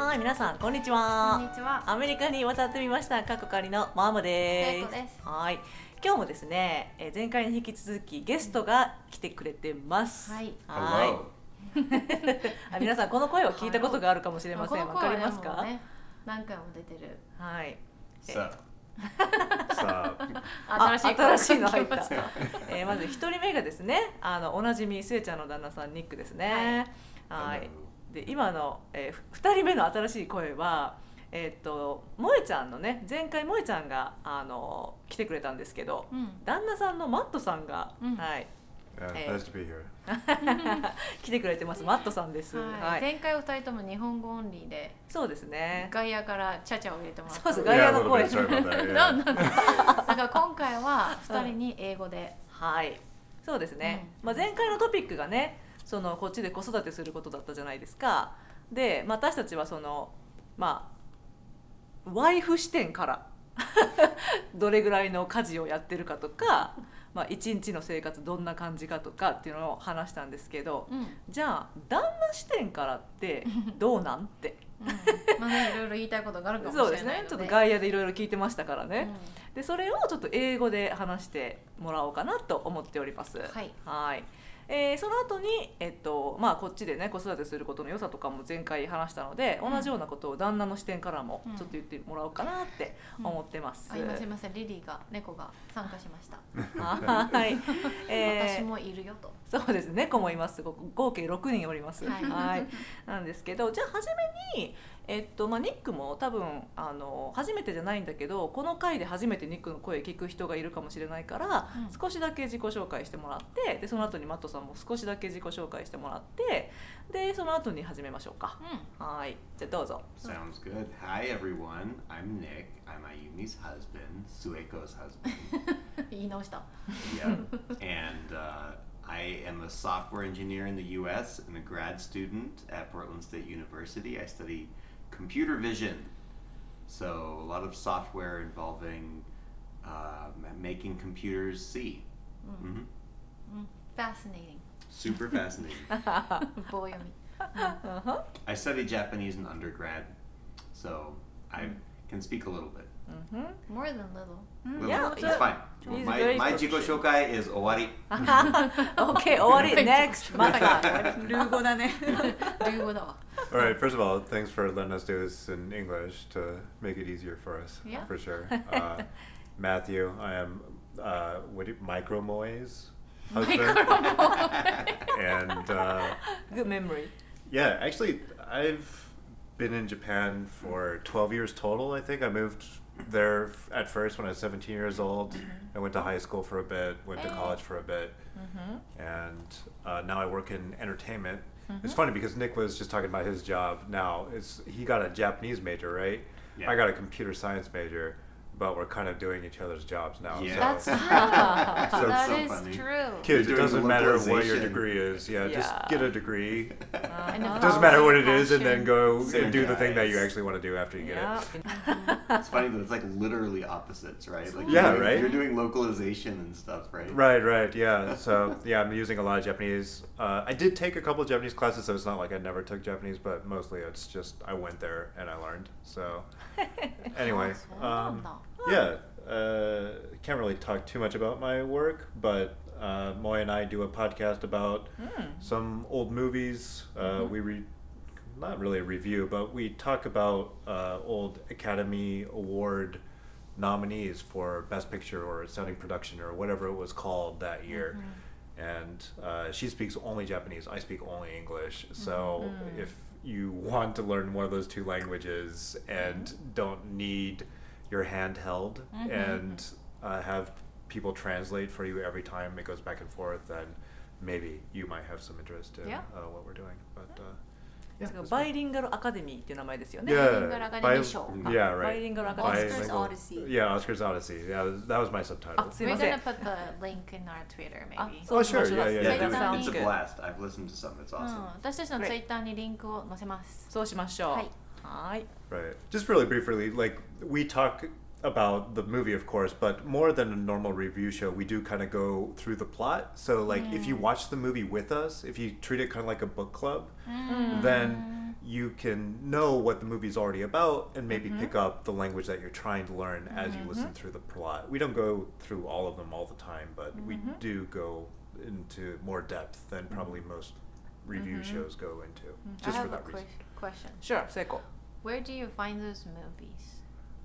はい、皆さんこんにちこんはに。ちは。アメリカに渡ってみました。カッコカリのマームです。ですはい。今日もですね、えー前回に引き続きゲストが来てくれてます。はいは.い。あ皆さんこの声を聞いたことがあるかもしれません。わかりますか？何回も出てる。はい。さああ 新しい声新しいの入ったが来ました。えーまず一人目がですね、あのおなじみスエちゃんの旦那さんニックですね。はい。hello. で今の、えー、2人目の新しい声は、えーっと萌えちゃんのね前回萌えちゃんがあの来てくれたんですけど、うん。旦那さんのマットさんが、うんはい、yeah, Eh. nice to be here. 来てくれてますマットさんです。は、はいい。前回お二人とも日本語オンリーでそうですね。外野からチャチャを入れてもらった。そうです外野の声 Yeah. んなんだだから今回は二人に英語で。はい、そうですね。まあ前回のトピックがね、そのこっちで子育てすることだったじゃないですか。で、まあ、私たちはそのまあワイフ視点から どれぐらいの家事をやってるかとか、まあ一日の生活どんな感じかとかっていうのを話したんですけど、うん。うん。じゃあ旦那視点からって どうなんって。まあねいろいろ言いたいことがあるかもしれない。そうですね。ちょっと外野でいろいろ聞いてましたからね。うでそれをちょっと英語で話してもらおうかなと思っております。はいはいえーその後にえっとまあこっちでね子育てすることの良さとかも前回話したので、うん。同じようなことを旦那の視点からもうん。ちょっと言ってもらおうかなって思ってます。あ今すみませんリリーが猫が参加しました。はい、えー私もいるよと。そうです猫もいます。ご合計6人おります、はい。はい、なんですけどじゃあ初めに、えっとまあ、ニックも多分あの初めてじゃないんだけどこの回で初めてニックの声聞く人がいるかもしれないから、うん少しだけ自己紹介してもらってでその後にマットさんも少しだけ自己紹介してもらってでその後に始めましょうかうはいじゃあどうぞ Sounds good. Hi, everyone. I'm Nick. I'm Ayumi's husband, Sueko's husband. ん。言い直した。yeah. And uh, I am a software engineer in the U.S. and a grad student at Portland State University. I study computer vision. So, a lot of software involving uh, ma- making computers see. hmm うん。Fascinating. Super fascinating. 棒読み。 I studied Japanese in undergrad, so I can speak a little bit. More than little. Little, Yeah, it's so- fine. He's My, very my jigo proficient. shokai is owari. OK 終わり NEXT マットさんルー語だね。ルー語だわ。 All right. First of all, thanks for letting us do this in English to make it easier for us. Yeah. For sure. Uh, Matthew, I am uh, what do you, Micro Moy's husband, and uh, Good memory yeah, actually, I've been in Japan for 12 years total. I think I moved there f- at first when I was 17 years old. I went to high school for a bit, went to college for a bit, and uh, now I work in entertainment. Mm-hmm. It's funny because Nick was just talking about his job. Now, it's he got a Japanese major, right? Yeah. I got a computer science major, but we're kind of doing each other's jobs now. Yeah. So. That's, so, that so is true. Kids, it doesn't matter what your degree is. Yeah, yeah. just get a degree. Uh, it doesn't matter what it passion. is, and then go Same and do guys. the thing that you actually want to do after you yep. get it. it's funny that it's like literally opposites, right? Like yeah, doing, right. You're doing localization and stuff, right? Right, right. Yeah. So yeah, I'm using a lot of Japanese. Uh, I did take a couple of Japanese classes, so it's not like I never took Japanese, but mostly it's just I went there and I learned. So anyway. Um, yeah, uh, can't really talk too much about my work, but uh, Moe and I do a podcast about some old movies. Uh, We re- not really a review, but we talk about uh, old Academy Award nominees for Best Picture or Outstanding Production or whatever it was called that year. And uh, she speaks only Japanese. I speak only English. So if you want to learn one of those two languages and don't need your hand held and uh, have people translate for you every time it goes back and forth, then maybe you might have some interest in Yeah. uh, what we're doing. But uh, yeah, そう that's バ fine. イリンガルアカデミーっていう名前ですよね。 Yeah, バイリンガルアカデミー賞 bi- yeah, right. Bilingual Academy. Oscars Bilingual- Odyssey. Yeah, Oscars Odyssey. Yeah, that was my subtitle. あ、すい We're ません gonna。put the link in our Twitter あ maybe. そうしましょう Oh, sure. Yeah, yeah, Yeah, That dude, sounds it's a good. blast. I've listened to some. It's うん awesome. 私たちの Great. ツイッターにリンクを載せます。そうしましょう。はい はい。Right. Just really briefly, like we talk about the movie, of course, but more than a normal review show, we do kind of go through the plot. So, like, if you watch the movie with us, if you treat it kind of like a book club, then you can know what the movie's already about and maybe Mm-hmm. pick up the language that you're trying to learn as you listen through the plot. We don't go through all of them all the time, but we Mm-hmm. do go into more depth than probably most review Mm-hmm. shows go into, I just for have a that reason. que- question. Sure, Sueko. Where do you find those movies?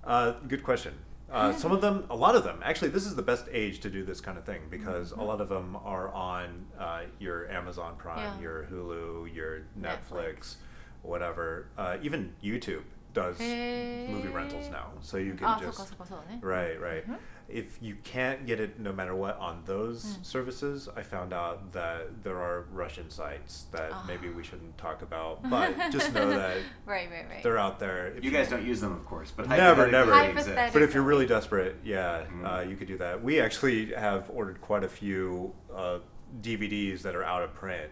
Uh, good question. Uh, some of them, a lot of them, actually, this is the best age to do this kind of thing mm-hmm. because mm-hmm. a lot of them are on uh, your Amazon Prime, yeah. your Hulu, your Netflix, Netflix. whatever. Uh, even YouTube does hey. movie rentals now, so you can ah, just so, so, so, right, right. Mm-hmm. If you can't get it no matter what on those Mm. services, I found out that there are Russian sites that Ah. maybe we shouldn't talk about, but just know that Right, right, right. they're out there. If You guys don't use them, of course, but Never, never. exist. But if you're really desperate, yeah, Mhm. uh, you could do that. We actually have ordered quite a few uh, DVDs that are out of print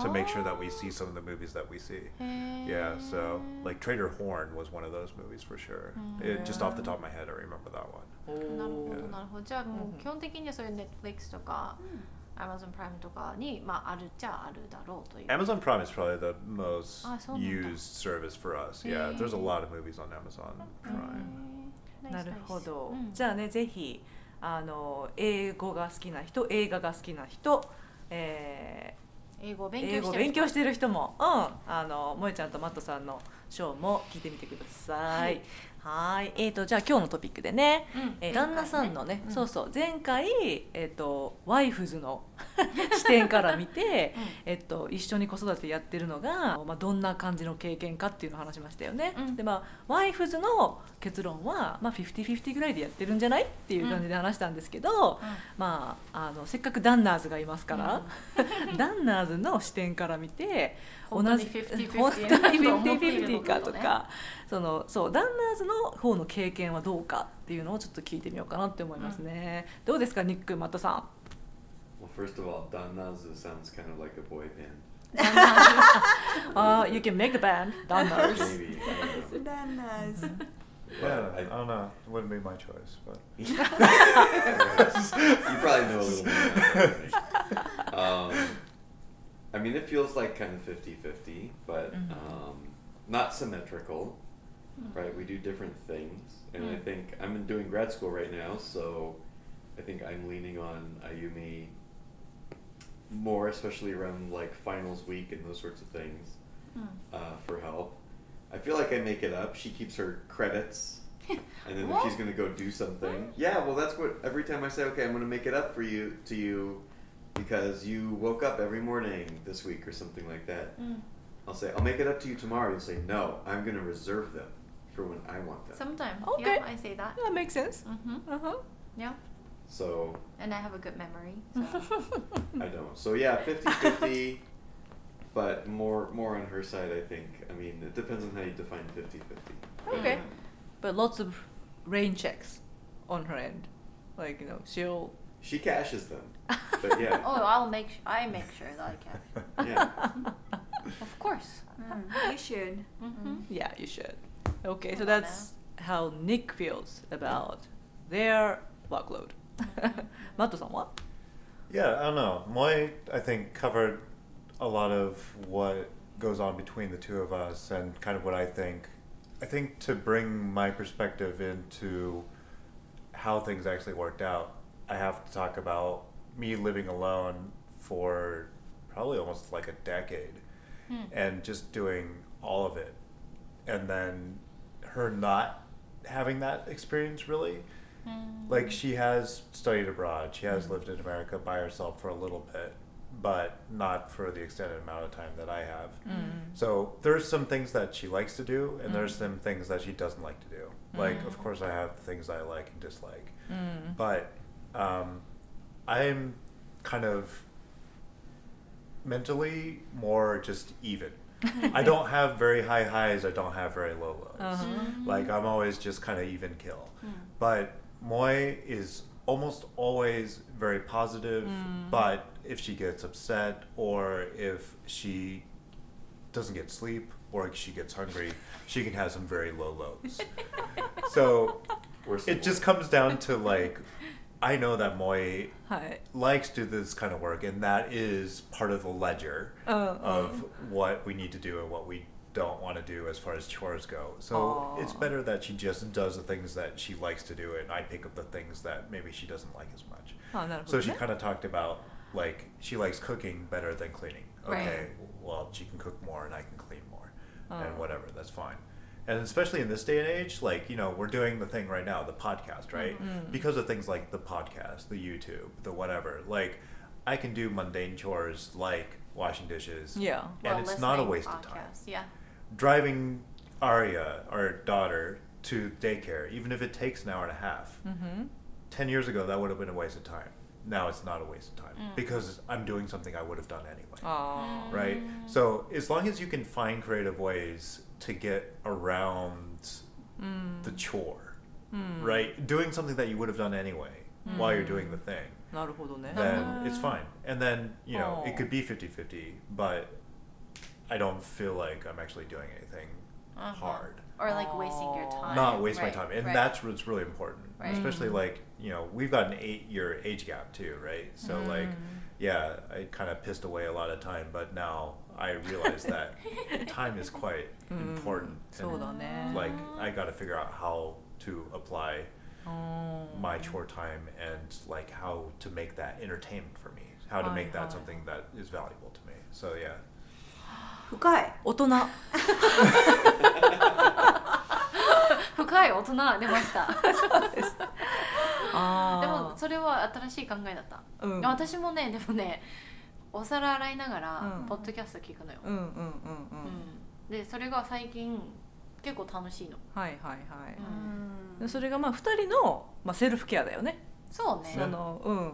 to make sure that we see some of the movies that we see. Yeah, so like Trader Horn was one of those movies for sure. It, just off the top of my head, I remember that one. なるほどうんなるほど。じゃあもう基本的にはそういう Netflix とか Amazon プライムとかに、まあ、あるっちゃあるだろうという。Amazon Prime is probably the most Ah, used service for us. Yeah, there's a lot of movies on Amazon へ Prime. ーなるほど、じゃあねぜひあの英語が好きな人映画が好きな人、えー英語勉強してる人も、うん、あの萌ちゃんとマットさんのショーも聞いてみてください。はいえー、とじゃあ今日のトピックでね、うん。えー旦那さんのね、うん。そうそう。前回、えー、とワイフズの 視点から見て、えっと、一緒に子育てやってるのが、まあ、どんな感じの経験かっていうのを話しましたよね。うん。でまあワイフズの結論は、まあ、50-50ぐらいでやってるんじゃないっていう感じで話したんですけど、まあ、あのせっかくダンナーズがいますから、ダンナーズの視点から見て本当に50-50本当にと思っている50-50かとかそのそうダンナーズの方の経験はどうかっていうのをちょっと聞いてみようかなって思いますね。どうですかニックマットさん。Well, first of all, Dannazu sounds kind of like a boy band. Uh, you can make a band. Maybe. I don't know. Bananas. But Yeah, I I- don't know. It wouldn't be my choice, but you probably know a little me. Um, I mean, it feels like kind of 50 50, but Mhm. um, not symmetrical, right? We do different things, and I hmm. think I'm doing grad school right now, so I think I'm leaning on Ayumi more, especially around like finals week and those sorts of things hmm. uh, for help. I feel like I make it up. She keeps her credits. And then What? she's gonna go do something. Yeah, well, that's what every time I say, okay, I'm gonna make it up for you to you, because you woke up every morning this week or something like that. Hmm. I'll say, I'll make it up to you tomorrow. You'll say, no, I'm going to reserve them for when I want them. Sometimes Okay. yeah I say that That makes sense. うん Uh-huh. Yeah So and I have a good memory so I don't. So yeah, 50-50, but more more on her side, I think. I mean, it depends on how you define 50-50. But- Okay. But lots of rain checks on her end. Like, you know, she'll She cashes them, but yeah. Oh I'll make su- I make sure that I can Yeah. Of course Mm, you should. Mhm. Yeah, you should. Okay, so oh, that's how Nick feels about their workload. Matt what? Yeah, I don't know. Moe, I think, covered a lot of what goes on between the two of us and kind of what I think. I think to bring my perspective into how things actually worked out, I have to talk about me living alone for probably almost like a decade hmm. and just doing all of it. And then her not having that experience really. Mm. like she has studied abroad. She has hmm. lived in america by herself for a little bit but not for the extended amount of time that i have. Hmm. So there's some things that she likes to do and there's hmm. some things that she doesn't like to do. Like of course i have things i like and dislike. But um, i'm kind of mentally more just even i don't have very high highs i don't have very low lows Uh-huh. like i'm always just kind of even kill Mm. but Moe is almost always very positive, but if she gets upset or if she doesn't get sleep or if she gets hungry, she can have some very low lows. so it just comes down to like, I know that Moe Hi. likes to do this kind of work, and that is part of the ledger oh, of what we need to do and what we don't want to do as far as chores go. So Aww. it's better that she just does the things that she likes to do, and I pick up the things that maybe she doesn't like as much. Oh, so she kind of talked about like she likes cooking better than cleaning. Okay, right. well she can cook more, and I can clean more, oh. and whatever. That's fine. And especially in this day and age, like you know, we're doing the thing right now, the podcast, right? Mm. Because of things like the podcast, the YouTube, the whatever. Like, I can do mundane chores like washing dishes. Yeah. and Well, it's not a listening waste of time. Yeah. Driving Aria, our daughter, to daycare, even if it takes an hour and a half, うん、10 years ago that would have been a waste of time now it's not a waste of time Mm. because i'm doing something i would have done anyway ああ、 right so as long as you can find creative ways to get around うん、 the chore うん、 right doing something that you would have done anyway while you're doing the thing なるほどね then it's fine and then you know Oh. it could be 50-50 but i don't feel like i'm actually doing anything Uh-huh. hard Or like wasting your Oh. time. not waste Right, my time and right. that's what's really important Right. especially Mm. like you know we've got an eight year age gap too right so like Mm. yeah i kind of pissed away a lot of time but now i realize that time is quite Mm. important そうだね like i got to figure out how to apply うん my chore time and like how to make that entertainment for me how to make Hi, that hi. something that is valuable to me so yeah 深い大人 深い大人出ました。あでもそれは新しい考えだった。うん。私もねでもねお皿洗いながらうん。ポッドキャスト聞くのよ。うんうんうんうん、うん。でそれが最近結構楽しいの。はいはいはい、うん。でそれがまあ2人の、まあ、セルフケアだよね。そうね。その、うん、うん。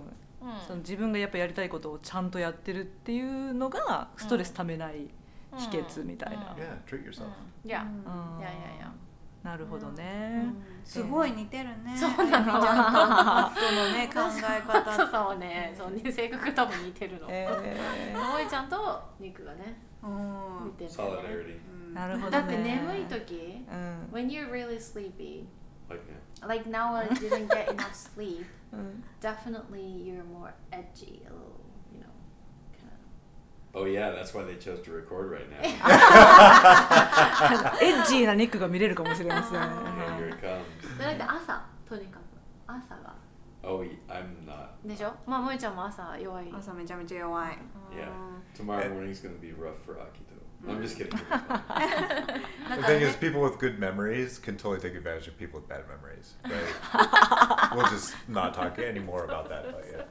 その自分がやっぱやりたいことをちゃんとやってるっていうのがストレスためない秘訣みたいな、うん。Yeah treat yourself. いやうんいやいやいや。なるほどね、すごい似てるねそうなのちゃんのね考え方そうそうね、そうね性格多分似てるの。えもえちゃんと肉がねうん似てるなるほどねだって眠い時、うん when you're really sleepy, Like now. like now I didn't get enough sleep, うん、definitely you're more edgy, a little, Oh yeah, that's why they chose to record right now. エッジーなニックが見れるかもしれません、 yeah, here it comes. of. でなんか朝とにかく朝が Oh, I'm not. でしょ？まあもえちゃんも朝弱い。朝めちゃめちゃ弱い Yeah. う Tomorrow morning's gonna be rough for Akito. I'm just kidding. It'll be fine. だ The から thing ね is, people with good memories can totally take advantage of people with bad memories, right? we'll just not talk anymore about that. But yeah.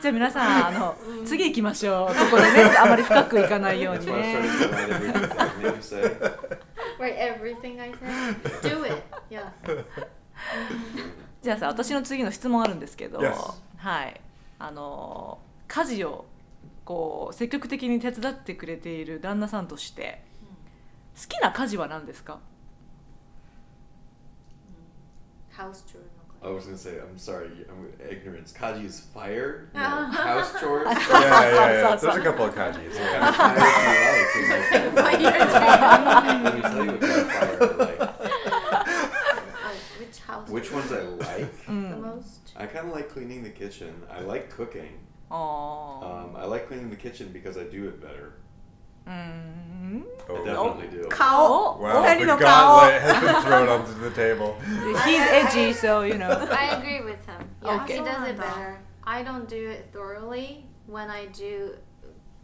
じゃあ皆さんあの、次行きましょうここでね あまり深くいかないようにね write everything I said. Do it. Yeah. じゃあさ私の次の質問あるんですけど、Yes. はいあの家事をこう積極的に手伝ってくれている旦那さんとして好きな家事は何ですか？House chore の I was gonna say, I'm sorry, I'm ignorance. Kaji's fire, you house chores. yeah, yeah, yeah. There's a couple of Kajis. Yeah. Let me tell you what kind of fire I like. Which house? Which ones I like mm. the most? I kind of like cleaning the kitchen. I like cooking. Aww. Um, I like cleaning the kitchen because I do it better. Mm-hmm. Oh, I definitely do. Cow. Oh. Wow, the gauntlet has been thrown onto the table. He's edgy, so you know. I agree with him. Yeah, okay. he does it better. I don't do it thoroughly. When I do,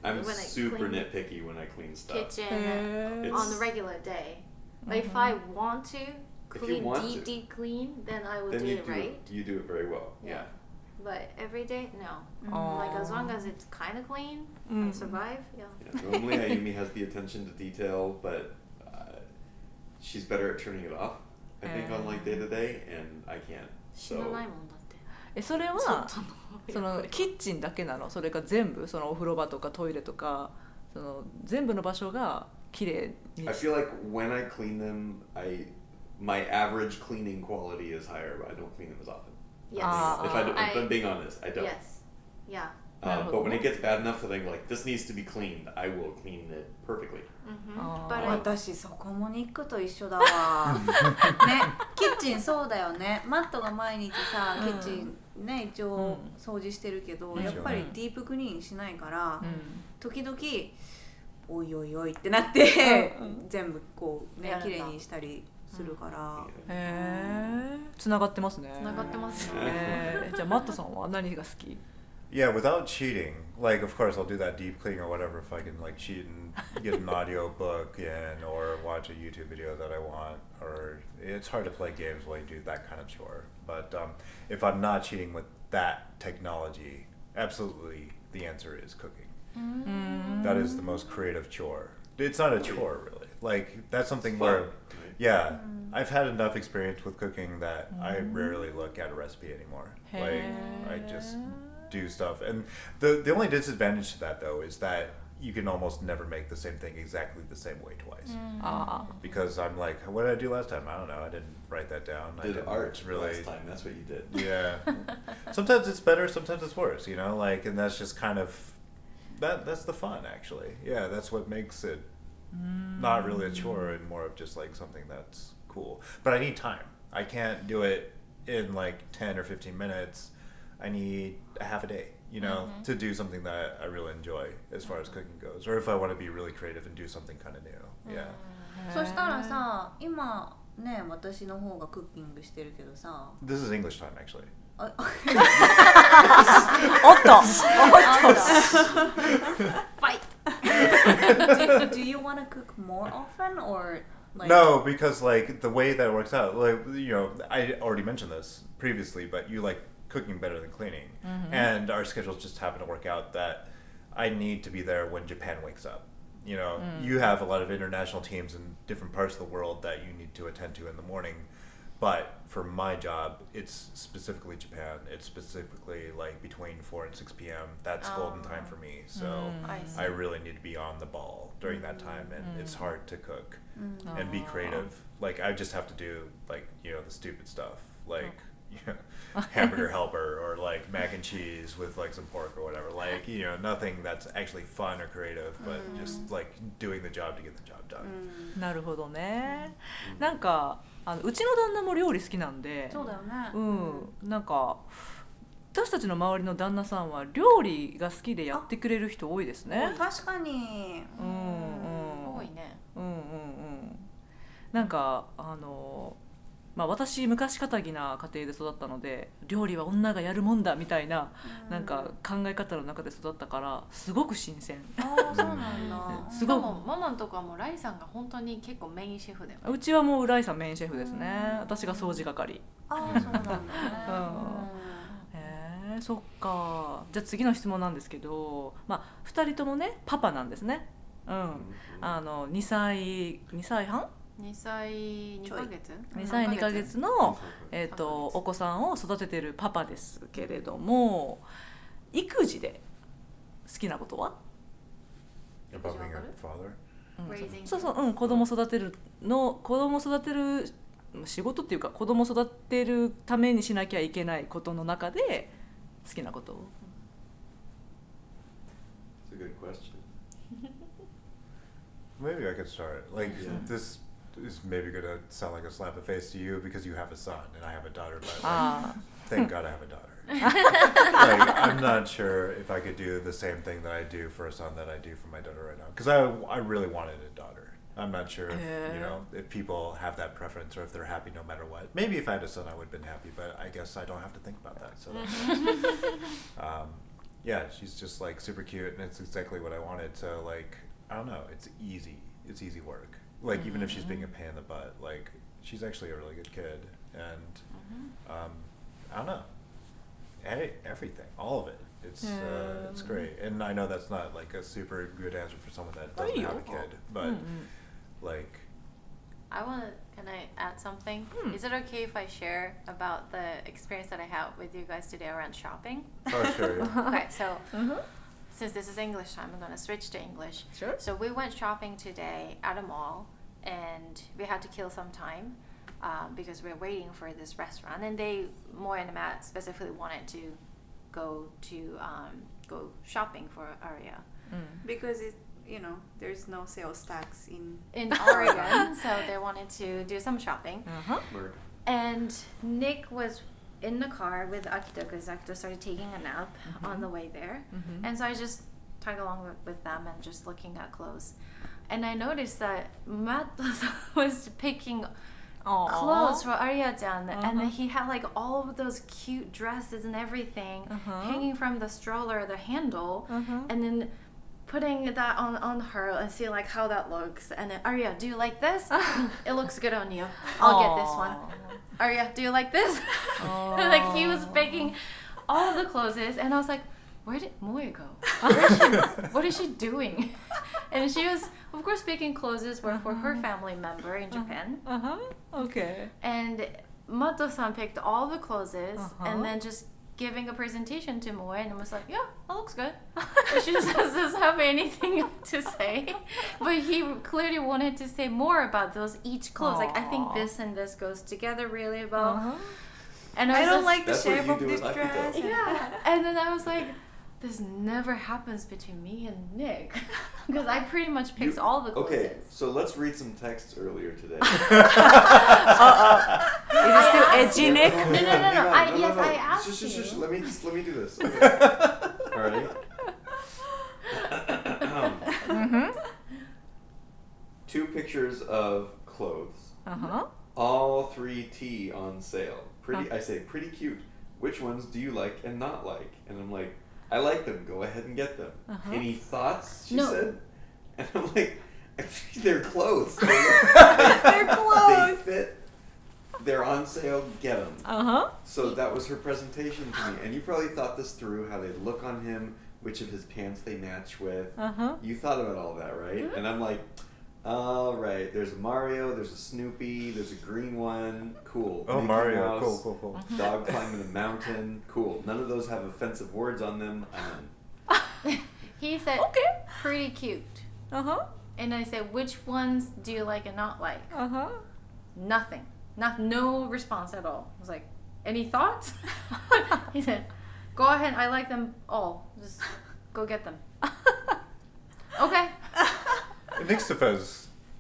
I'm when super nitpicky when I clean stuff. Kitchen yes. on the regular day. But mm-hmm. if I want to clean, deep, deep clean, then I will then do it do right. You do it very well. yeah. yeah. But every day, no. あー Like as long as it's kind of clean, うん I survive. Yeah. yeah. Normally Ayumi has the attention to detail, but uh, she's better at turning it off. I think on like day to day, and I can't. 死な So ないもんだって。えそれは外のそのキッチンだけなのそれか全部そのお風呂場とかトイレとかその全部の場所が綺麗に I feel like when I clean them, I my average cleaning quality is higher, but I don't clean them as often. Yes. Ah. If, I, if I- I'm being honest, I don't. Yes. Yeah. Uh, but when it gets bad enough that I'm like, this needs to be cleaned, I will clean it perfectly. hmm Ah. But I, 私そこもニックと一緒だわねキッチンそうだよねマットが毎日さうんキッチンね一応掃除してるけど、うんやっぱりディープクリーンしないから、うん時々おいおいおいってなって、うんうん全部こうね綺麗にしたりするから、へえつながってますねつながってますねへーじゃあマットさんは何が好き Yeah, without cheating, like of course I'll do that deep cleaning or whatever if I can like cheat and get an audio book in or watch a YouTube video that I want. Or it's hard to play games while you do that kind of chore. But um, if I'm not cheating with that technology, absolutely the answer is cooking. That is the most creative chore. It's not a chore really. Like that's something Fun, where, right? yeah, I've had enough experience with cooking that I rarely look at a recipe anymore. Like I just do stuff. And the the only disadvantage to that though is that you can almost never make the same thing exactly the same way twice. Ah. Because I'm like, what did I do last time? I don't know. I didn't write that down. I Did didn't art really last time. That's what you did. yeah. sometimes it's better, sometimes it's worse, you know, like and that's just kind of that that's the fun actually. Yeah, that's what makes it not really a chore and more of just like something that's cool. But I need time. I can't do it in like 10 or 15 minutes. I need a half a day, you know, to do something that I really enjoy as far as cooking goes. Or if I want to be really creative and do something kind of new. Yeah. そしたらさ今ね私の方がクッキングしてるけどさ This is English time actually. あおっと Fight! do, do you want to cook more often or like no, because like the way that works out, like you know, I already mentioned this previously, but you like cooking better than cleaning, mm-hmm. and our schedules just happen to work out that I need to be there when Japan wakes up. You know, mm. you have a lot of international teams in different parts of the world that you need to attend to in the morning, but for my job, it's specifically Japan. It's specifically like between four and six p.m. That's golden time for me. So. I see. I really need to be on the ball during that time, and it's hard to cook and be creative. Like I just have to do like you know the stupid stuff, like you know, hamburger helper or like mac and cheese with like some pork or whatever. Like you know nothing that's actually fun or creative, but just like doing the job to get the job done. なるほどねなんか あのうちの旦那も料理好きなんでそうだよね。うん。なんか私たちの周りの旦那さんは料理が好きでやってくれる人多いですね。確かに。うんうん。多いね。うんうんうん。なんかあのまあ私昔かたぎな家庭で育ったので料理は女がやるもんだみたいななんか考え方の中で育ったからすごく新鮮。ああそうなんだ。すごくしかもママのとこはもうライさんが本当に結構メインシェフだよね。うちはもう浦井さんメインシェフですね。私が掃除係。ああそうなんだね。へえそっか。じゃあ次の質問なんですけど、まあ、2人ともねパパなんですね。うん。あの2歳2歳半？2歳2ヶ月？2歳2ヶ月？の、えー、とお子さんを育ててるパパですけれども育児で好きなことは？うんそうそう、うん、子供育てるの子供育てる仕事っていうか子供育てるためにしなきゃいけないことの中で好きなことを？It's a good question. Maybe I could start. Like Yeah. this is maybe gonna sound like a slap in the face to you because you have a son and I have a daughter, but like, あ thank God I have a daughter. like I'm not sure if I could do the same thing that I do for a son that I do for my daughter right now because I I really wanted a daughter. I'm not sure if you know if people have that preference or if they're happy no matter what. Maybe if I had a son, I would have been happy, but I guess I don't have to think about that. So, um, yeah, she's just like super cute, and it's exactly what I wanted. So, like, I don't know, it's easy. It's easy work like mm-hmm. even if she's being a pain in the butt, like she's actually a really good kid, and mm-hmm. um, I don't know, everything, all of it. It's um, uh, it's great, and I know that's not like a super good answer for someone that doesn't have a kid, but mm-hmm. like. I want to. Can I add something? Hmm. Is it okay if I share about the experience that I had with you guys today around shopping? Oh, sure. Yeah. okay, so since this is English time, I'm going to switch to English. Sure. So we went shopping today at a mall, and we had to kill some time um, because we are waiting for this restaurant. And they, more and Matt, specifically wanted to go to um, go shopping for Aria mm. because it you know there's no sales tax in in Oregon, so they wanted to do some shopping. Uh-huh. And Nick was in the car with Akito because Akito started taking a nap mm-hmm. on the way there, mm-hmm. and so I just tag along with, with them and just looking at clothes. And I noticed that Matt was picking Aw. clothes for Arya-chan, and Uh-huh. then he had like all of those cute dresses and everything Uh-huh. hanging from the stroller, the handle, Uh-huh. and then putting that on on her and see like how that looks. And then Arya, do you like this? it looks good on you. I'll get this one. Arya, do you like this? like he was picking all of the clothes, and I was like, where did Moe go? Where is she, what is she doing? and she was, of course, picking clothes were for her family member in Japan. Uh huh. Okay. And Mato-san picked all the clothes Uh-huh. and then just giving a presentation to Moe and was like, yeah, that looks good. She just doesn't have anything to say. But he clearly wanted to say more about those each clothes. Like, I think this and this goes together really well. Uh-huh. And I was don't just- like the shape of this dress. yeah. And then I was like, this never happens between me and Nick. Because I pretty much picked You- all the clothes. Okay, so let's read some texts earlier today. uh, Is it still edgy, Nick? No, no, no, Hang no, on, I- yes, I asked Shush, shush, shush, you. Let me just let me do this. Okay. Alrighty. Mm-hmm. Two pictures of clothes. Uh huh. All three T on sale. Pretty. I say pretty cute. Which ones do you like and not like? And I'm like, I like them. Go ahead and get them. Uh-huh. Any thoughts? She No. said. And I'm like, they're clothes. They're clothes. They fit. They're on sale. Get them. Uh huh. So that was her presentation to me, and you probably thought this through how they look on him, which of his pants they match with. Uh huh. You thought about all that, right? And I'm like, all right. There's a Mario. There's a Snoopy. There's a green one. Cool. Oh, Mickey Mario. Mouse, Cool, cool, cool. Dog climbing a mountain. Cool. None of those have offensive words on them. I'm. He said, Okay. pretty cute. Uh huh. And I said, which ones do you like and not like? Uh huh. Nothing. Not no response at all. I was like, any thoughts? he said, go ahead. I like them all. Just go get them. Okay. In Nick's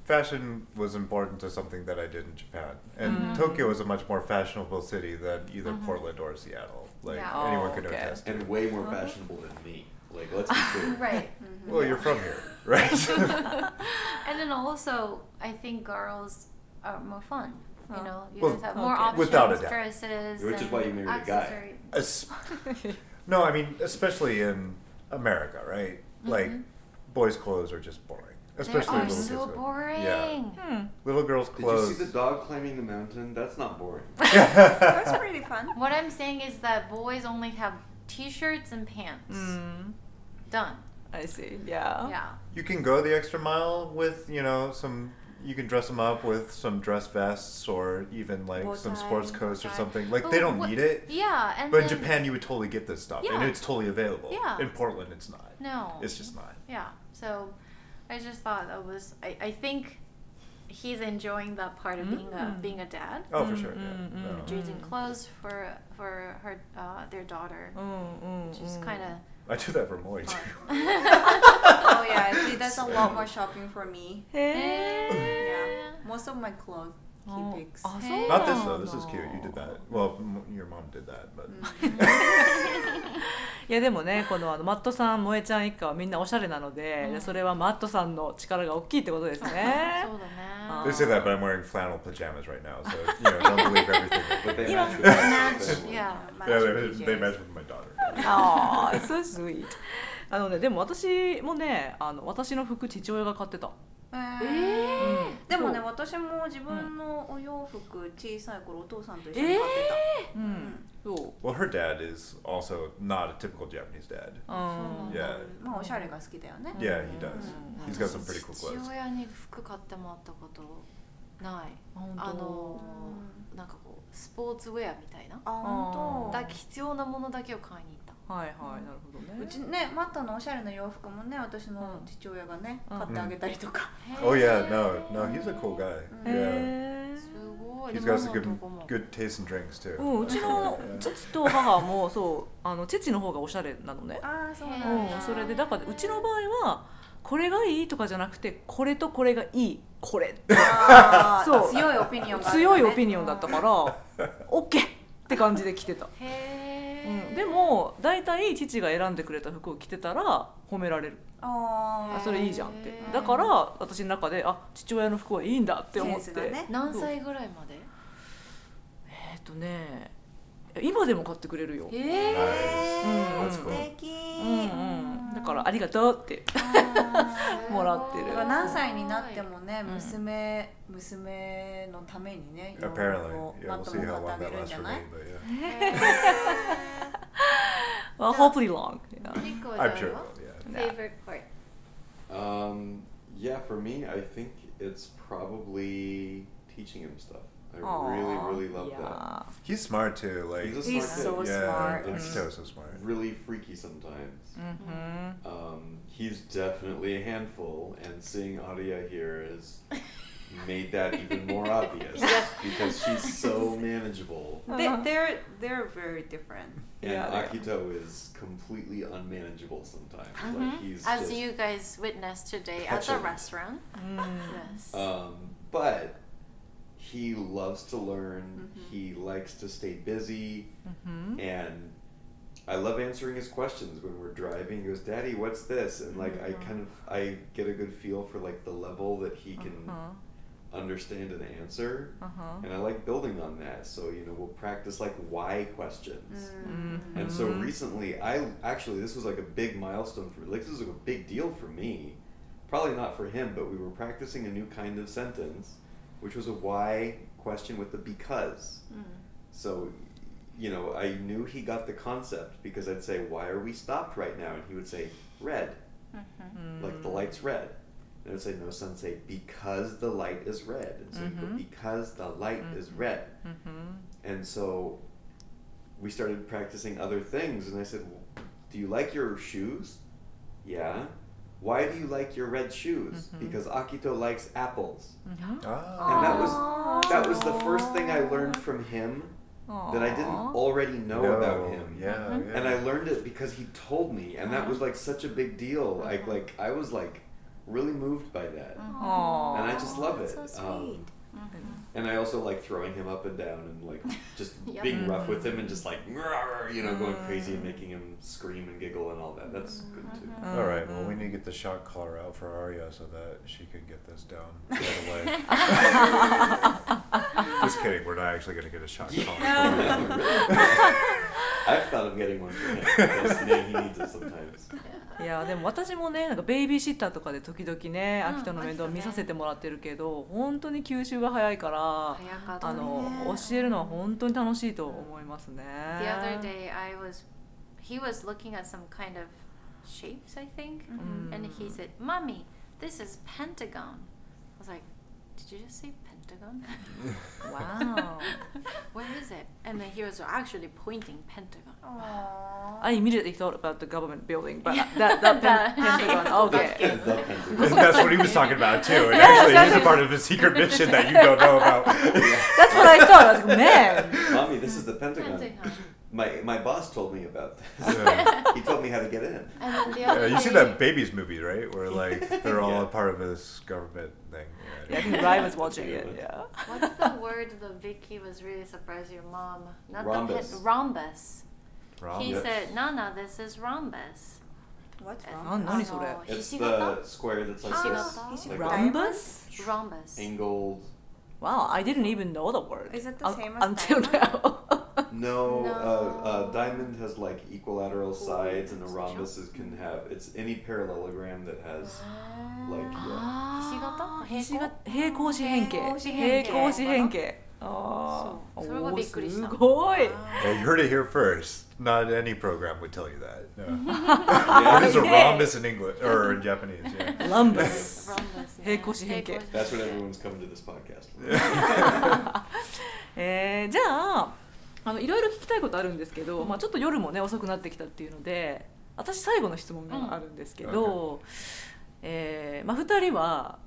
fashion was important to something that I did in Japan, and Mm-hmm. Tokyo is a much more fashionable city than either mm-hmm. Portland or Seattle. Like Yeah. anyone Oh, could okay. attest. And way more uh-huh. fashionable than me. Like, let's be clear. Right. Mm-hmm. Well, you're from here, right? and then also, I think girls are more fun. You know, you Well, guys have more okay. options, Without a doubt. dresses, Which is why you married a guy. accessories. No, I mean especially in America, right? Mm-hmm. Like boys' clothes are just boring, especially they are little so kids. boring. Yeah, Hmm. little girls' clothes. Did clothes. you see the dog climbing the mountain? That's not boring. That's pretty fun. What I'm saying is that boys only have t-shirts and pants. Mm. Done. I see. Yeah. Yeah. you can go the extra mile with you know some. You can dress them up with some dress vests or even like Bow some tie, sports coats or something. Like But they don't what- need it. Yeah, and But in Japan, you would totally get this stuff, and it's totally available. Yeah. In Portland, it's not. No. It's just not. Yeah. So I just thought that was I, I think he's enjoying that part of being a Mm. being a dad. Oh, for sure. Yeah. mm, mm. Choosing clothes for for her uh, their daughter. Just mm. kind of I do that for Moe too. Oh yeah, he does a lot more shopping for me. Hey. Yeah, most of my clothes he Oh, picks. ah, Hey. Not this though. This is cute. You did that. Well, m- your mom did that, but Mm. いやでもねこのあのマットさん萌えちゃん一家はみんなおしゃれなので、うんそれはマットさんの力が大きいってことですねそうだね。Oh. they say that, but I'm wearing flannel pajamas right now, so you know, don't believe everything. But they match with Match, yeah. yeah, they, they match with my daughter. ああ so sweet あのねでも私もねあの私の服父親が買ってたええね私も自分のお洋服小さい頃お父さんと一緒えに買ってー、うんそう Well, her dad is also not a typical Japanese dad. うんた、Yeah. おしゃれが好きだよね、Yeah, he does. Mm. He's got some pretty cool 父 clothes. 親に服買ってもらったことない。本当あのなんかこうスポーツウェアみたいな。あ本当だ必要なものだけを買いに行。はいはいなるほどね。うちねマットのおしゃれな洋服もね私の父親がね、うん。買ってあげたりとか、Oh yeah, no, no, he's a cool guy. へ Yeah, えすごい。he's で got も some good good taste in drinks too. うん、うちの.父と母もそうあの父の方がおしゃれなのね、ああそうなんだ、うん、それでだからうちの場合はこれがいいとかじゃなくてこれとこれがいい。これそう。強いオピニオン強いオピニオンだったから OK って感じで来てた。へえ。うん、でも大体父が選んでくれた服を着てたら褒められる。ああそれいいじゃんって。だから私の中であ父親の服はいいんだって思って、ね。何歳ぐらいまで？えっとね今でも買ってくれるよ、ええうん。素敵。うんうん、だからありがとうって。もらってる。何歳になってもね、うん。娘娘のためにね、洋 Apparently, 服を yeah, マ we'll ット see も買ってあげるんじゃない？Me. But well, hopefully long yeah. Nico I'm sure. will, Yeah. favorite part Um, yeah, for me, I think it's probably teaching him stuff. I really, really love that. He's smart too. Like He's a He's smart so kid. yeah, smart. Akito's so smart. Really freaky sometimes. Mhm. Um, he's definitely a handful, and seeing Aria here has made that even more obvious because she's so manageable, They, Uh-huh. they're they're very different and Yeah. Akito is completely unmanageable sometimes. Mhm. Like he's as just, you guys witnessed today at the restaurant Mm. yes Um, but he loves to learn. Mhm. He likes to stay busy, Mhm. and I love answering his questions when we're driving. He goes, "Daddy, what's this?" And like I Mhm. kind of I get a good feel for like the level that he can Uh-huh. Understand an answer, Uh-huh. and I like building on that. So you know we'll practice like why questions. Mhm. And so recently, I actually this was like a big milestone for like this was like a big deal for me. Probably not for him, but we were practicing a new kind of sentence, which was a why question with the because. So, you know, I knew he got the concept because I'd say, "Why are we stopped right now?" And he would say, "Red." Mm. Like the light's red. And I would say, "No, son, say because the light is red." And so he'd go, Mhm. "Because the light is Mhm. red." Mhm. And so we started practicing other things, and I said, well, "Do you like your shoes?" Yeah. Why do you like your red shoes? Mhm. Because Akito likes apples. Mhm. Ah. And that was that was the first thing I learned from him that I didn't already know No, about him. Yeah, Mhm. yeah. And I learned it because he told me, and that Uh-huh. was like such a big deal. Like Mhm. like I was like really moved by that. Aw. And I just love that's it. so Um, sweet. And I also like throwing him up and down and like just Yep. being rough with him and just like you know going crazy and Mm. making him scream and giggle and all that. That's good too. Mhm. All right. Well, we need to get the shock collar out for Arya so that she can get this down right away. Just kidding. We're not actually going to get a shock collar. Yeah. I've thought of getting one for him because he he needs it sometimes. いやでも私もねなんかベイビーシッターとかで時々ねうん秋田の面倒見させてもらってるけど本当に吸収が早いからねあの教えるのは本当に楽しいと思いますね。The other day, I was, he was looking at some kind of shapes, I think, うん and he said, "Mommy, this is pentagon." I was like, "Did you just say pentagon? Wow. Where is it?" And then he was actually pointing pentagon. Aww. I immediately thought about the government building, but that that pen, Pentagon. Okay. The That's what he was talking about too. And Yeah, actually, he's a part of a secret mission that you don't know about. That's what I thought. I was like, man. Mommy, this is the Pentagon. Pentagon my my boss told me about this. Yeah. he told me how to get in. The yeah, you see that babies movie, right? Where like they're all a part of this government thing. Yeah, I think Ryan was watching it. Yeah. What's the word The Vicky was really surprised your mom? Not rhombus. the pit, rhombus. rhombus. He said, "No, no, this is rhombus." What's uh, rhombus? Oh, no. It's the square that's like this. Like rhombus. Rhombus. Angled. Wow, I didn't even know the word. Is it the same as until now? No, No. Uh, uh, diamond has like equilateral sides, and a that's rhombus is, can have it's any parallelogram that has like yeah. あーひし形平行四辺形平行四辺形平行四辺形ああそうそれはびっくりしたすごい Yeah, you heard it here first. Not any program would tell you that. No. Yeah. What is a Yeah. rhombus in English or in Japanese? Yeah. ランバス Rhombus. 平行四辺形 That's what everyone's coming to this podcast. for. えーじゃあ あのいろいろ聞きたいことあるんですけど、まあ、ちょっと夜もね遅くなってきたっていうので私最後の質問があるんですけど、えーまあ、2人は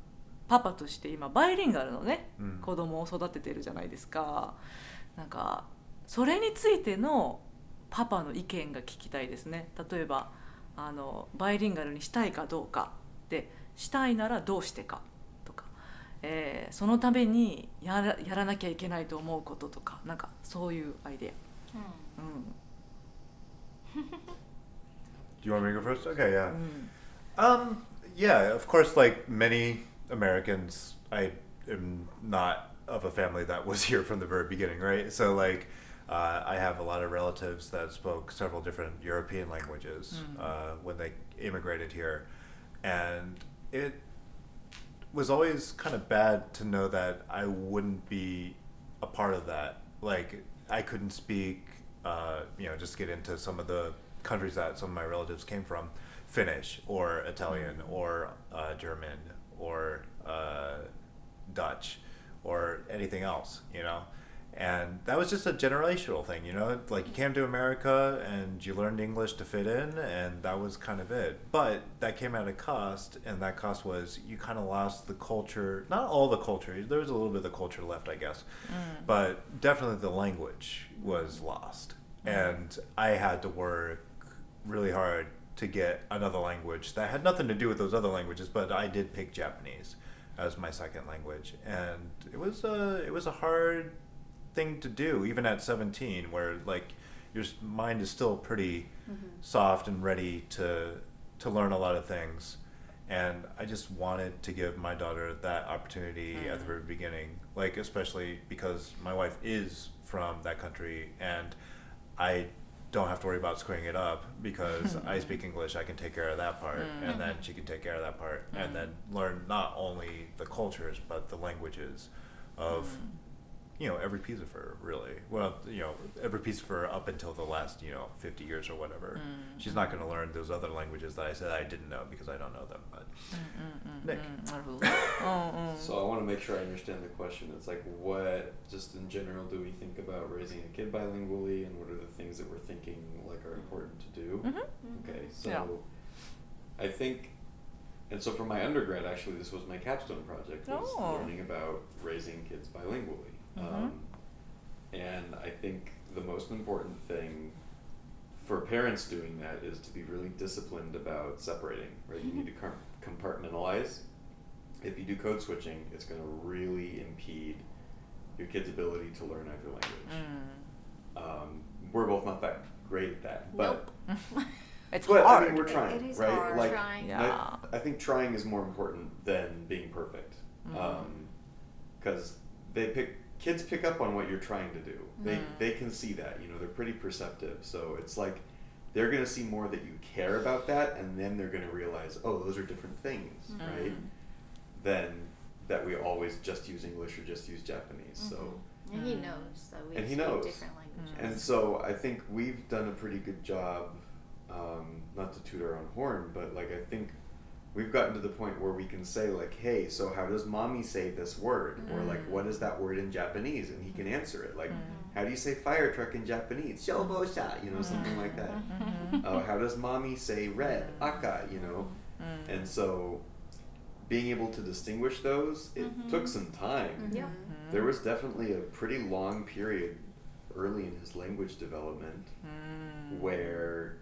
パパとして今バイリンガルのねうん。子供を育ててるじゃないですか。なんかそれについてのパパの意見が聞きたいですね。例えばあのバイリンガルにしたいかどうか。でしたいならどうしてか、えーそのためにやらやらなきゃいけないと思うこととかなんかそういうアイデア、うん、 Do you want me to go first? Okay, yeah. Um, yeah, of course, like many Americans, I am not of a family that was here from the very beginning, right? So, like, uh, I have a lot of relatives that spoke several different European languages uh, when they immigrated here. And it was always kind of bad to know that I wouldn't be a part of that. Like, I couldn't speak, uh, you know, just get into some of the countries that some of my relatives came from Finnish or Italian or uh, German or uh, Dutch or anything else, you know? And that was just a generational thing, you know? Like, you came to America and you learned English to fit in, and that was kind of it. But that came at a cost, and that cost was you kind of lost the culture, not all the culture, there was a little bit of the culture left, I guess, mm. but definitely the language was lost. Mm. And I had to work really hard to get another language that had nothing to do with those other languages, but I did pick Japanese as my second language, and it was a it was a hard thing to do, even at seventeen, where like your mind is still pretty mm-hmm. soft and ready to to learn a lot of things. And I just wanted to give my daughter that opportunity at the mm. very beginning, like especially because my wife is from that country, and I don't have to worry about screwing it up because I speak English. I can take care of that part, mm. and then mm-hmm. she can take care of that part, and mm. then learn not only the cultures but the languages of you know every piece of her really. Well you know every piece of her up until the last you know 50 years or whatever. Mm-hmm. she's not going to learn those other languages that i said i didn't know because i don't know them but mm-hmm. nick. So i want to make sure i understand the question. It's like what just in general do we think about raising a kid bilingually and what are the things that we're thinking like are important to do? Mm-hmm. Okay so yeah. i think and so for my undergrad actually this was my capstone project was oh. learning about raising kids bilingually. Mhm. um, and I think the most important thing for parents doing that is to be really disciplined about separating. Right, you need to com- compartmentalize. If you do code switching, it's going to really impede your kid's ability to learn either language. Mm. Um, we're both not that great at that, but Nope. It's but hard. I mean, we're trying, It is right? hard. Like, Trying. Yeah. I, I think trying is more important than being perfect, because they pick kids pick up on what you're trying to do. They Mm. they can see that, you know, they're pretty perceptive. So it's like they're gonna see more that you care about that, and then they're gonna realize, oh, those are different things, right? Mm. Than that we always just use English or just use Japanese. So. Mhm. And he Mm. knows that we And he knows. different languages. And so I think we've done a pretty good job, um, not to toot our own horn, but like I think we've gotten to the point where we can say like, hey, so how does mommy say this word? Or like, Mm. what is that word in Japanese? And he can answer it. Like, Mm. how do you say fire truck in Japanese? Shobosha, you know, something like that. Mhm. Uh, how does mommy say red? Aka, you know? Mm. And so being able to distinguish those, it Mhm. took some time. Yep. Mm. There was definitely a pretty long period early in his language development Mm. where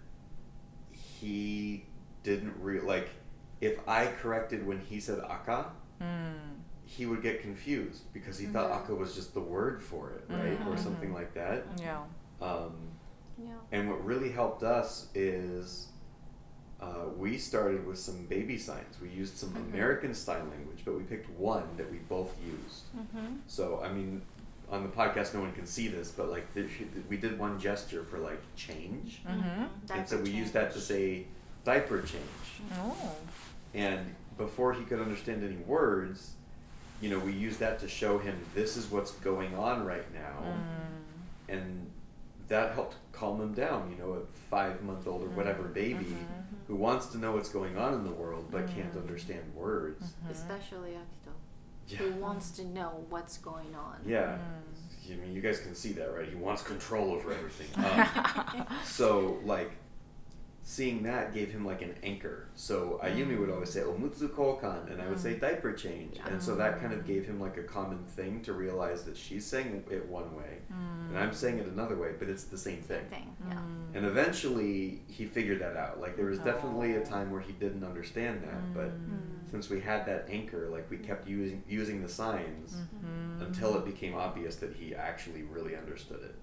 he didn't re like if I corrected when he said aka, Mm. he would get confused because he thought Mhm. aka was just the word for it, right? Or Mhm. something like that. Yeah. Um, Yeah. and what really helped us is uh, we started with some baby signs. We used some Mhm. American Sign Language, but we picked one that we both used. Mm-hmm. So I mean, on the podcast, no one can see this, but like the, we did one gesture for like change, Mhm. and so we used that to say diaper change. Oh. And before he could understand any words, you know, we used that to show him this is what's going on right now, Mm. and that helped calm him down. You know, a five month old or whatever Mhm. baby Mhm. who wants to know what's going on in the world but can't Mhm. understand words. Mhm. Especially Akito, Yeah. who wants to know what's going on. Yeah. Mm. I mean, you guys can see that, right? He wants control over everything. Um, so, like, seeing that gave him like an anchor. So Ayumi would always say oh, omutsu kokan, and I would say mm. diaper change, and so that kind of gave him like a common thing to realize that she's saying it one way, mm. and I'm saying it another way, but it's the same thing. Thing. Yeah. And eventually he figured that out. Like there was oh. definitely a time where he didn't understand that, but mm. since we had that anchor, like we kept using using the signs mm-hmm. until it became obvious that he actually really understood it.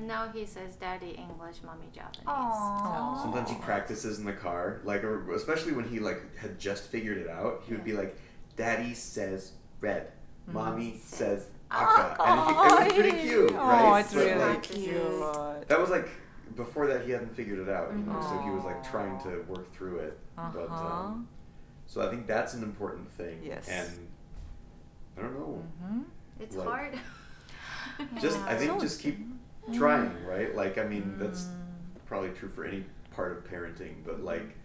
And now he says daddy English, mommy Japanese. Aww. Sometimes he practices in the car, like or especially when he like had just figured it out, he would be like, "Daddy says red, mommy says aka," and he, it was pretty cute, right? Oh, it's But, really like, cute. that was like before that he hadn't figured it out, you know. So he was like trying to work through it, but Uh-huh. um, so I think that's an important thing. Yes. and I don't know. Mhm. It's Like- hard. Just I think So just keep trying, right? Like I mean that's probably true for any part of parenting, but like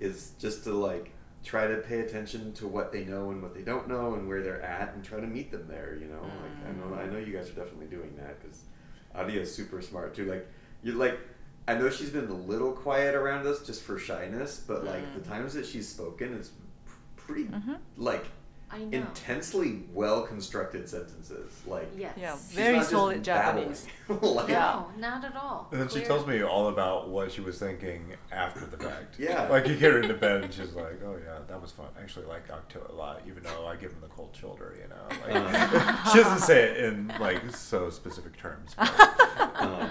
is just to like try to pay attention to what they know and what they don't know and where they're at and try to meet them there. You know, like I know I know you guys are definitely doing that because Aria's super smart too. Like you like. I know she's been a little quiet around us just for shyness, but like mm. the times that she's spoken, it's pretty mm-hmm. like I know. Intensely well constructed sentences. Like Yes. Yeah, she's very not solid. Japanese. like, No, not at all. And then she tells me all about what she was thinking after the fact. Yeah. Like you get her into bed and she's like, "Oh yeah, that was fun. I actually like Akito a lot, even though I give him the cold shoulder." You know, like, she doesn't say it in like so specific terms. But, uh,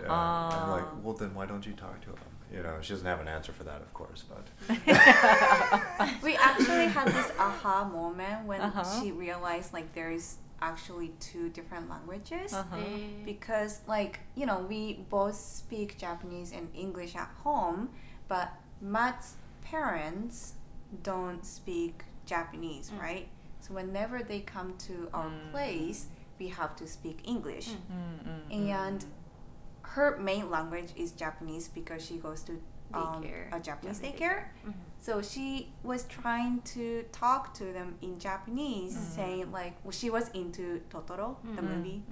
yeah. I'm Ah. like, well, then why don't you talk to him? You know, she doesn't have an answer for that, of course, but we actually had this aha moment when Uh-huh. she realized like there is actually two different languages Uh-huh. Eh, because like you know we both speak japanese and english at home but matt's parents don't speak japanese Mm. right so whenever they come to our Mm. place we have to speak english Mm, mm, and her main language is japanese because she goes to um, a japanese Japanese daycare. Mhm. so she was trying to talk to them in Japanese, saying like, well, she was into Totoro, the Mhm. movie,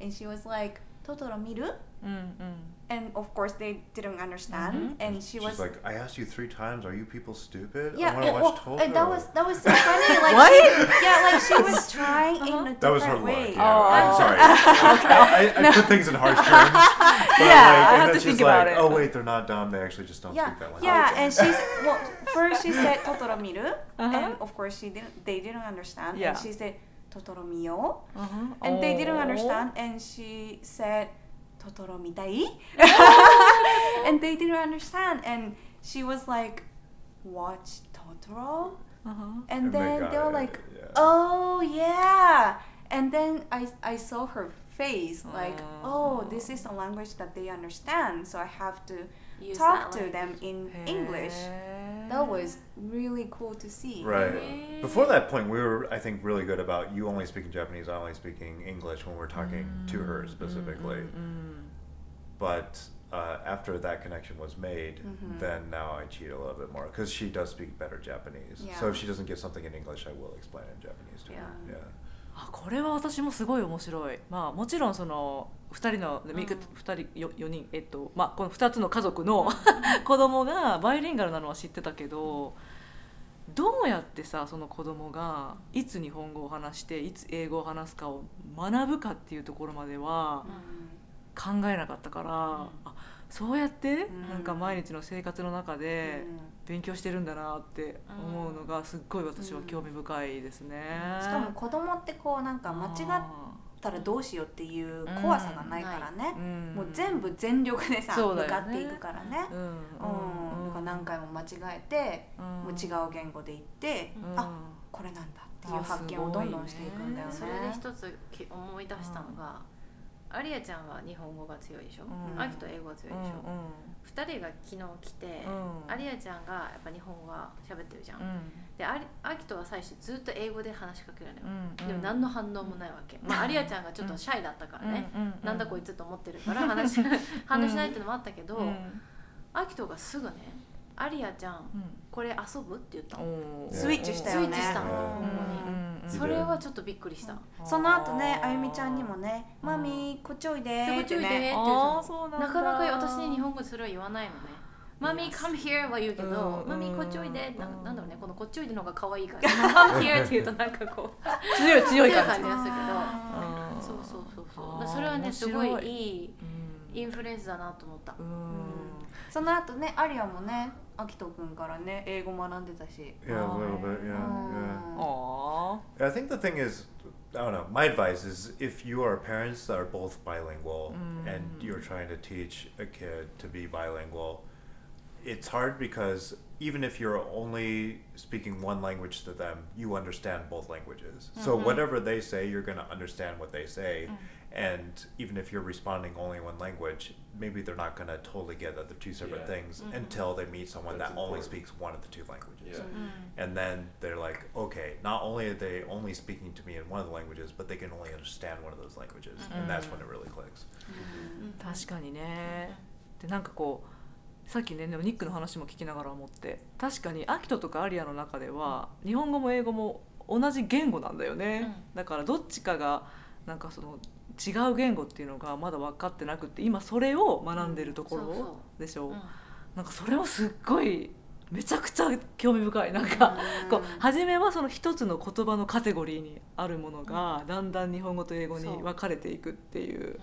and she was like, "Totoro miru," mm, mm. And of course they didn't understand, Mhm. and she she's was like, "I asked you three times. Are you people stupid? yeah, I want to watch well, and that was that was so funny. Like, What? she, yeah, like she was trying in a That was her different line. way. Yeah, Oh. I'm sorry. I, I, I put things in harsh terms. But Yeah, like, I have to she's think like, about it. Oh wait, they're not dumb. They actually just don't yeah, speak that language. yeah, and she's well. First, she said Totoro miru, Uh-huh. and of course she didn't. They didn't understand, Yeah. and she said Totoro mio, Uh-huh. and they didn't Oh. understand, and she said Totoro mitai, and they didn't understand, and she was like, "Watch Totoro," Uh-huh. and, And then got they were it, like, yeah. "Oh yeah," and then I I saw her face like, "Oh, this is a language that they understand, so I have to Use talk that to them in English." へー That was really cool to see. Right. Yeah. Before that point, we were, I think, really good about you only speaking Japanese, I only speaking English when we're talking to her specifically. Mm, But uh, after that connection was made, Mhm. then now I cheat a little bit more because she does speak better Japanese. So if she doesn't get something in English, I will explain in Japanese to her. Yeah. あこれは私もすごい面白い、まあ、もちろんその2人のん。2人よ4人、えっとまあ、この2つの家族の 子供がバイリンガルなのは知ってたけどどうやってさその子供がいつ日本語を話していつ英語を話すかを学ぶかっていうところまでは考えなかったから、あそうやってうん。なんか毎日の生活の中でうん。勉強してるんだなって思うのがすっごい私は興味深いですね。しかも子供ってこうなんか間違ったらどうしようっていう怖さがないからね、うん。もう全部全力でさ、向かっていくからね、うんうんだから何回も間違えて、うん。もう違う言語で言って、うん。あこれなんだっていう発見をどんどんしていくんだよね。それで一つき思い出したのが、アリアちゃんは日本語が強いでしょ、うん。アキと英語が強いでしょ、二人が昨日来て、うん。アリアちゃんがやっぱ日本語は喋ってるじゃん、うん。でアキとは最初ずっと英語で話しかけるのよ、うんでも何の反応もないわけ、まあ、アリアちゃんがちょっとシャイだったからね、なんだこいつと思ってるから話し 反応しないっていうのもあったけど、アキトがすぐね「アリアちゃんこれ遊ぶ?」って言ったの、スイッチしたよね。スイッチしたのそれはちょっとびっくりした、その後ねあゆみちゃんにもね「マミこっちおいで」こっちおいでって言うあーそうなかなか私に日本語でそれは言わないのねマミ come here は言うけど、うんマミこっちおいでなうんなんだろうねこのこっちおいでの方が可愛いから come here って言うとなんかこう強い強強いい感じ。感じがするけど。うんそうそうそうそう。それはね面すごいいいうん。インフルエンスだなと思った、うんその後ねアリアもねあきとくんからね英語学んでたし Yeah, a little bit. Yeah, う yeah. んあ I think the thing is, I don't know. My advice is if you are parents that are both bilingual and you're trying to teach a kid to be bilingual, it's hard because even if you're only speaking one language to them, you understand both languages. So whatever they say, you're going to understand what they say. And even if you're responding only in one language, maybe they're not going to totally get that they're two separate Yeah. things until they meet someone That's that only important. speaks one of the two languages Yeah. and then they're like okay not only are they only speaking to me in one of the languages but they can only understand one of those languages and that's when it really clicks 確かにねでなんかこうさっきねでもニックの話も聞きながら思って確かにアキトとかアリアの中では日本語も英語も同じ言語なんだよね、だからどっちかがなんかその 違う言語っていうのがまだ分かってなくて今それを学んでるところでしょ、う。ん。なんかそれもすっごいめちゃくちゃ興味深い。なんかこう初めはその一つの言葉のカテゴリーにあるものがだんだん日本語と英語に分かれていくっていう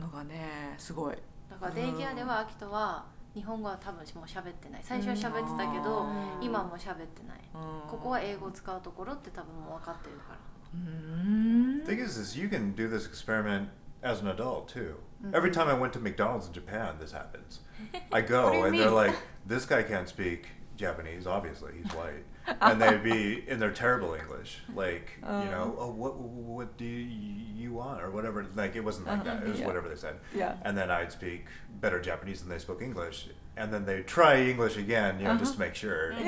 のがねすごい。だからデイケアではアキトは日本語は多分もう喋ってない。最初は喋ってたけど、うん。今はもう喋ってない、うん。ここは英語を使うところって多分もう分かってるからうーん thing is is you can do this experiment as an adult too. Mm-hmm. Every time i went to mcdonald's in japan this happens. I go What do you and they're like this guy can't speak japanese obviously he's white. And they'd be in their terrible english like you know oh. oh what what do you want? or whatever like it wasn't like that uh-huh, it was Yeah. whatever they said. Yeah. and then i'd speak better japanese than they spoke english and then they'd try english again you know just uh-huh. to make sure.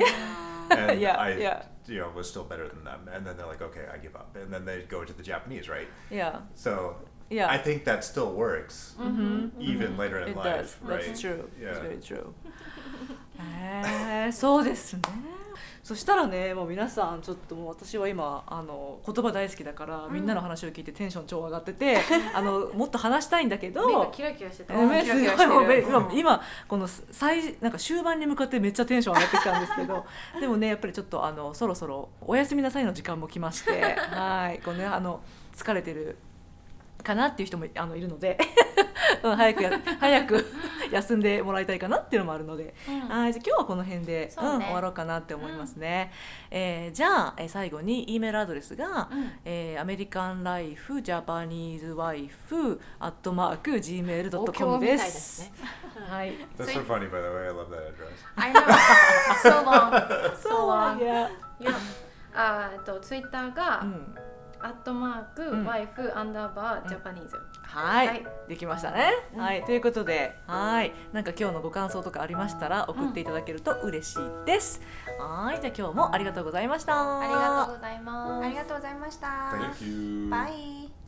And Yeah, I, yeah you know, was still better than them. And then they're like, okay, I give up. And then they go to the Japanese, right? Yeah. So Yeah. I think that still works even later in It life, does. right? That's true. Yeah. It's very true. へえそうですね。 そしたらねもう皆さんちょっともう私は今あの言葉大好きだから、みんなの話を聞いてテンション超上がってて あのもっと話したいんだけど目がキラキラしてた。え目今うん。今この最なんか終盤に向かってめっちゃテンション上がってきたんですけど でもねやっぱりちょっとあのそろそろお休みなさいの時間も来ましてはいこのねあの疲れてるかなっていう人もあのいるので。うん早くや早く 休んでもらいたいかなっていうのもあるので、はいじゃあ今日はこの辺で、そうね。ん終わろうかなって思いますね、えーじゃあ、えー最後に E メールアドレスが、うん。えーアメリカンライフジャパニーズワイフアットマーク Gmail.com でたいですすね。はい。That's so funny, by the way. I love that address. I know. So long. そうなんや、いやあーえっとツイッターが、うん、アットマーク、うん。ワイフアンダーバージャパニーズ、はい、はい。できましたね、はい。ということではい。なんか今日のご感想とかありましたら送っていただけると嬉しいです、はい。じゃあ今日もありがとうございました。ありがとうございます。ありがとうございました.バイ